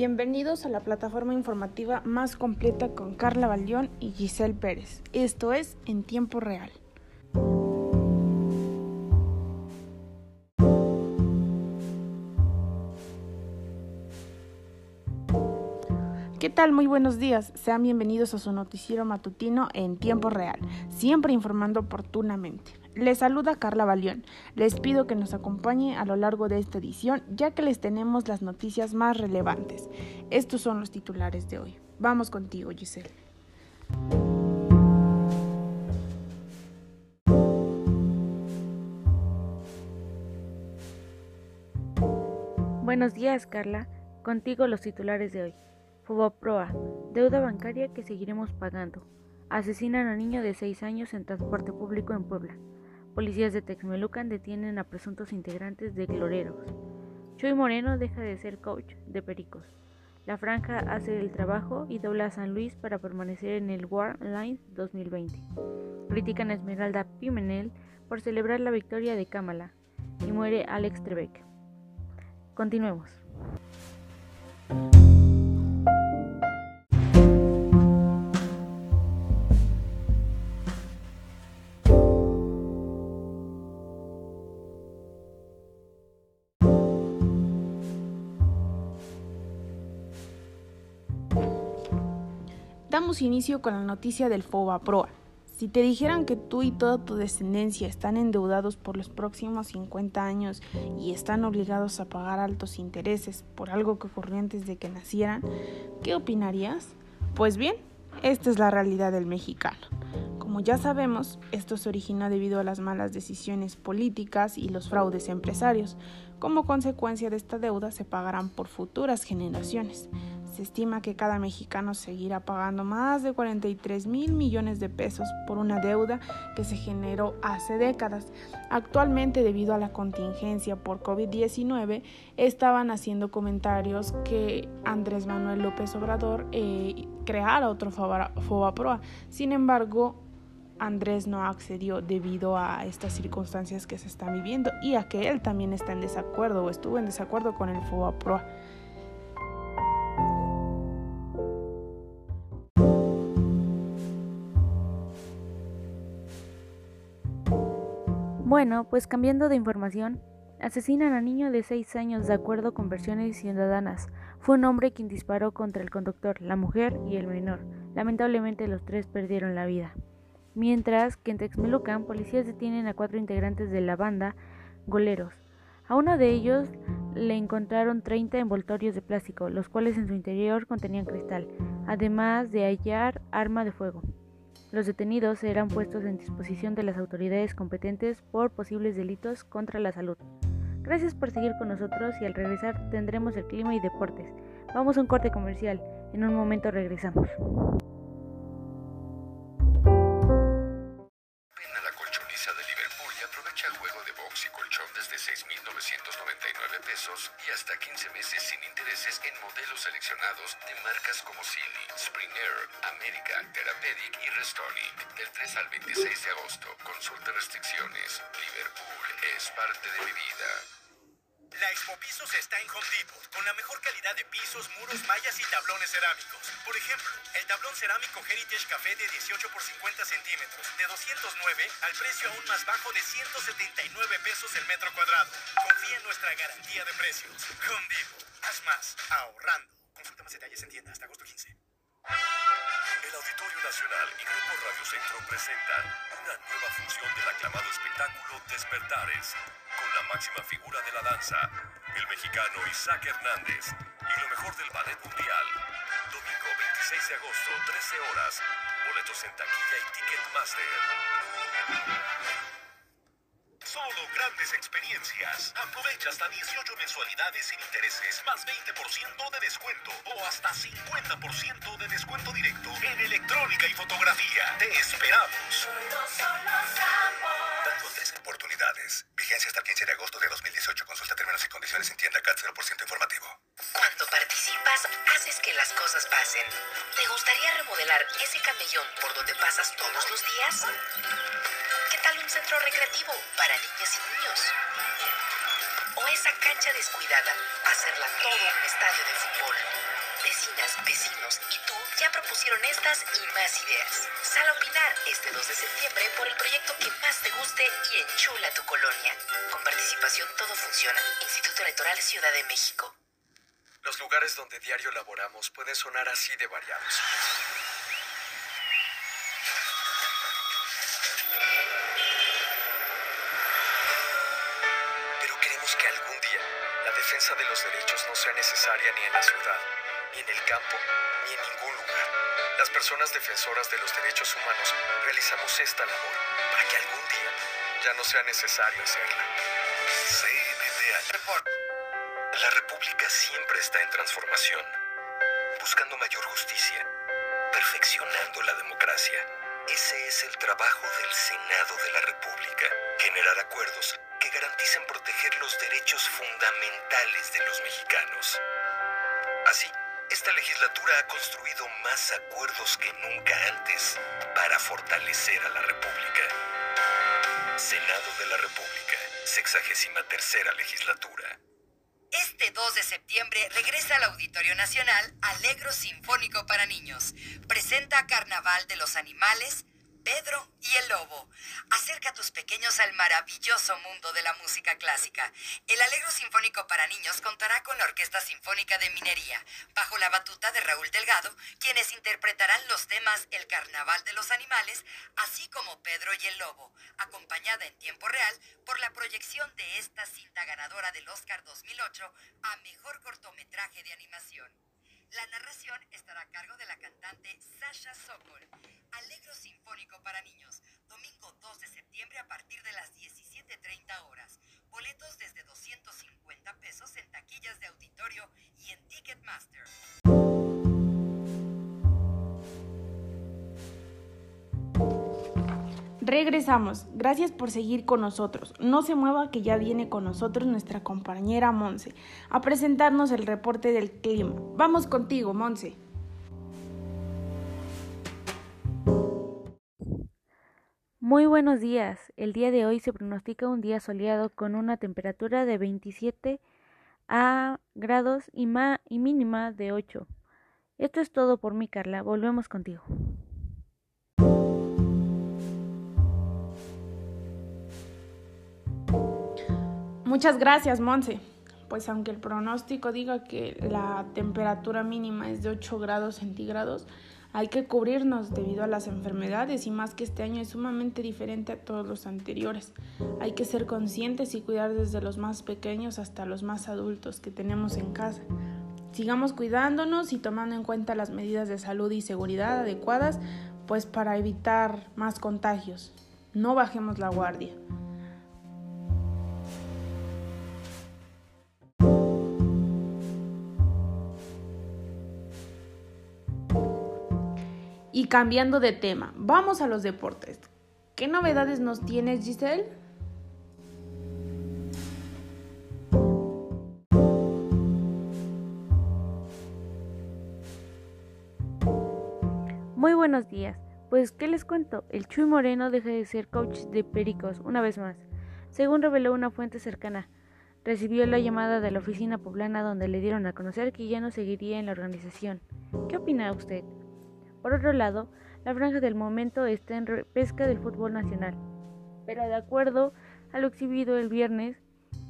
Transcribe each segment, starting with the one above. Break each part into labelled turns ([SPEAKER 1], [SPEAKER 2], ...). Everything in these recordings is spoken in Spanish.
[SPEAKER 1] Bienvenidos a la plataforma informativa más completa con Carla Balión y Giselle Pérez. Esto es En Tiempo Real. Muy buenos días. Sean bienvenidos a su noticiero matutino en tiempo real, siempre informando oportunamente. Les saluda Carla Balión. Les pido que nos acompañe a lo largo de esta edición, ya que les tenemos las noticias más relevantes. Estos son los titulares de hoy. Vamos contigo, Giselle.
[SPEAKER 2] Buenos días, Carla. Contigo los titulares de hoy. Fobaproa, deuda bancaria que seguiremos pagando. Asesinan a niño de 6 años en transporte público en Puebla. Policías de Texmelucan detienen a presuntos integrantes de Gloreros. Chuy Moreno deja de ser coach de Pericos. La franja hace el trabajo y dobla a San Luis para permanecer en el War Line 2020. Critican a Esmeralda Pimenel por celebrar la victoria de Kamala y muere Alex Trebek. Continuemos.
[SPEAKER 1] Damos inicio con la noticia del FOBAPROA. Si te dijeran que tú y toda tu descendencia están endeudados por los próximos 50 años y están obligados a pagar altos intereses por algo que ocurrió antes de que nacieran, ¿qué opinarías? Pues bien, esta es la realidad del mexicano. Como ya sabemos, esto se originó debido a las malas decisiones políticas y los fraudes empresarios. Como consecuencia de esta deuda se pagarán por futuras generaciones. Se estima que cada mexicano seguirá pagando más de 43 mil millones de pesos por una deuda que se generó hace décadas. Actualmente, debido a la contingencia por COVID-19, estaban haciendo comentarios que Andrés Manuel López Obrador eh, creara otro FOBAPROA. Sin embargo, Andrés no accedió debido a estas circunstancias que se están viviendo y a que él también está en desacuerdo o estuvo en desacuerdo con el FOBAPROA.
[SPEAKER 2] Bueno, pues cambiando de información, asesinan a niño de 6 años de acuerdo con versiones ciudadanas. Fue un hombre quien disparó contra el conductor, la mujer y el menor. Lamentablemente los tres perdieron la vida. Mientras que en Texmelucan, policías detienen a cuatro integrantes de la banda Goleros. A uno de ellos le encontraron 30 envoltorios de plástico, los cuales en su interior contenían cristal, además de hallar arma de fuego. Los detenidos serán puestos en disposición de las autoridades competentes por posibles delitos contra la salud. Gracias por seguir con nosotros y al regresar tendremos el clima y deportes. Vamos a un corte comercial. En un momento regresamos.
[SPEAKER 3] Pesos y hasta 15 meses sin intereses en modelos seleccionados de marcas como Silly, Springer, América, Therapeutic y Restonic. Del 3 al 26 de agosto, consulta restricciones. Liverpool es parte de mi vida.
[SPEAKER 4] La Expo Pisos está en Home Depot, con la mejor calidad de pisos, muros, mallas y tablones cerámicos. Por ejemplo, el tablón cerámico Heritage Café de 18 por 50 centímetros, de 209 al precio aún más bajo de 179 pesos el metro cuadrado. Confía en nuestra garantía de precios. Home Depot, haz más, ahorrando. Consulta más detalles en tienda hasta agosto 15.
[SPEAKER 3] El Auditorio Nacional y Grupo Radio Centro presentan una nueva función del aclamado espectáculo Despertares la máxima figura de la danza, el mexicano Isaac Hernández, y lo mejor del ballet mundial. Domingo 26 de agosto, 13 horas. Boletos en taquilla y Ticketmaster. Solo grandes experiencias. Aprovecha hasta 18 mensualidades sin intereses, más 20% de descuento o hasta 50% de descuento directo en electrónica y fotografía. Te esperamos. Oportunidades. Vigencia hasta el 15 de agosto de 2018. Consulta términos y condiciones en tienda CAT 0% informativo.
[SPEAKER 5] Cuando participas, haces que las cosas pasen. ¿Te gustaría remodelar ese camellón por donde pasas todos los días? ¿Qué tal un centro recreativo para niñas y niños. O esa cancha descuidada, hacerla todo un estadio de fútbol. Vecinas, vecinos y tú ya propusieron estas y más ideas. Sal a opinar este 2 de septiembre por el proyecto que más te guste y enchula tu colonia. Con participación todo funciona. Instituto Electoral Ciudad de México.
[SPEAKER 6] Los lugares donde diario laboramos pueden sonar así de variados. Pero queremos que algún día la defensa de los derechos no sea necesaria ni en la ciudad, ni en el campo, ni en ningún lugar. Las personas defensoras de los derechos humanos realizamos esta labor para que algún día ya no sea necesario hacerla. CNDH. La República siempre está en transformación, buscando mayor justicia, perfeccionando la democracia. Ese es el trabajo del Senado de la República, generar acuerdos que garanticen proteger los derechos fundamentales de los mexicanos. Así, esta legislatura ha construido más acuerdos que nunca antes para fortalecer a la República. Senado de la República, sexagésima tercera legislatura.
[SPEAKER 5] Este 2 de septiembre regresa al Auditorio Nacional Alegro Sinfónico para Niños. Presenta Carnaval de los Animales, Pedro y el Lobo. Acerca a tus pequeños al maravilloso mundo de la música clásica. El Alegro Sinfónico para Niños contará con la Orquesta Sinfónica de Minería, bajo la batuta de Raúl Delgado, quienes interpretarán los temas El Carnaval de los Animales, así como Pedro y el Lobo, acompañada en tiempo real por la proyección de esta cinta ganadora del Oscar 2008 a Mejor Cortometraje de Animación. La narración estará a cargo de la cantante Sasha Sokol. Alegro Sinfónico para Niños, domingo 2 de septiembre a partir de las 17.30 horas. Boletos desde 250 pesos en taquillas de auditorio y en Ticketmaster.
[SPEAKER 1] Regresamos. Gracias por seguir con nosotros. No se mueva que ya viene con nosotros nuestra compañera Monse a presentarnos el reporte del clima. Vamos contigo, Monse.
[SPEAKER 2] Muy buenos días. El día de hoy se pronostica un día soleado con una temperatura de 27 a grados y, ma y mínima de 8. Esto es todo por mí, Carla. Volvemos contigo.
[SPEAKER 1] Muchas gracias, Monse. Pues aunque el pronóstico diga que la temperatura mínima es de 8 grados centígrados, hay que cubrirnos debido a las enfermedades y más que este año es sumamente diferente a todos los anteriores. Hay que ser conscientes y cuidar desde los más pequeños hasta los más adultos que tenemos en casa. Sigamos cuidándonos y tomando en cuenta las medidas de salud y seguridad adecuadas, pues para evitar más contagios. No bajemos la guardia. Cambiando de tema, vamos a los deportes. ¿Qué novedades nos tienes, Giselle?
[SPEAKER 2] Muy buenos días. Pues, ¿qué les cuento? El Chuy Moreno deja de ser coach de Pericos una vez más. Según reveló una fuente cercana, recibió la llamada de la oficina poblana donde le dieron a conocer que ya no seguiría en la organización. ¿Qué opina usted? Por otro lado, la franja del momento está en pesca del fútbol nacional. Pero de acuerdo a lo exhibido el viernes,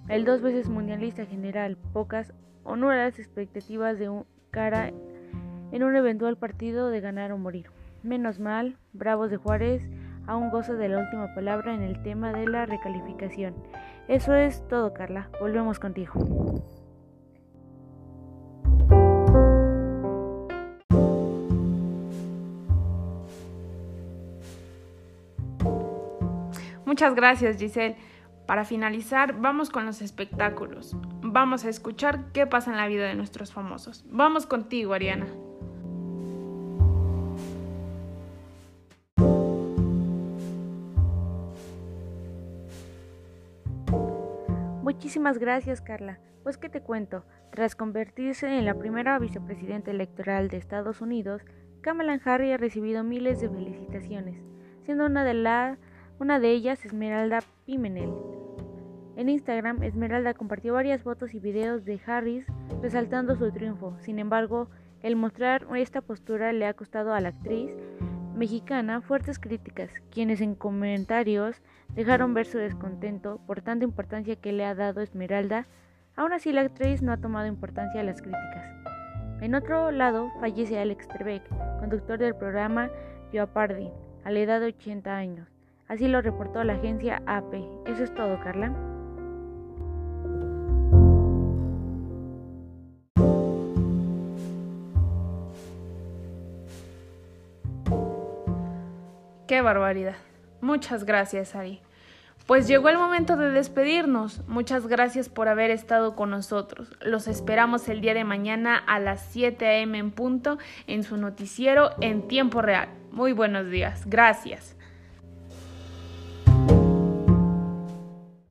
[SPEAKER 2] el dos veces mundialista general pocas o nulas expectativas de un cara en un eventual partido de ganar o morir. Menos mal, Bravos de Juárez aún goza de la última palabra en el tema de la recalificación. Eso es todo, Carla. Volvemos contigo.
[SPEAKER 1] Muchas gracias, Giselle. Para finalizar, vamos con los espectáculos. Vamos a escuchar qué pasa en la vida de nuestros famosos. Vamos contigo, Ariana.
[SPEAKER 2] Muchísimas gracias, Carla. Pues que te cuento, tras convertirse en la primera vicepresidenta electoral de Estados Unidos, Kamala Harris ha recibido miles de felicitaciones, siendo una de las Una de ellas, Esmeralda Pimenel. En Instagram, Esmeralda compartió varias fotos y videos de Harris resaltando su triunfo. Sin embargo, el mostrar esta postura le ha costado a la actriz mexicana fuertes críticas, quienes en comentarios dejaron ver su descontento por tanta importancia que le ha dado Esmeralda. Aún así, la actriz no ha tomado importancia a las críticas. En otro lado, fallece Alex Trebek, conductor del programa Jeopardy, a la edad de 80 años. Así lo reportó la agencia AP. Eso es todo, Carla.
[SPEAKER 1] Qué barbaridad. Muchas gracias, Ari. Pues llegó el momento de despedirnos. Muchas gracias por haber estado con nosotros. Los esperamos el día de mañana a las 7 a.m. en punto en su noticiero en tiempo real. Muy buenos días. Gracias.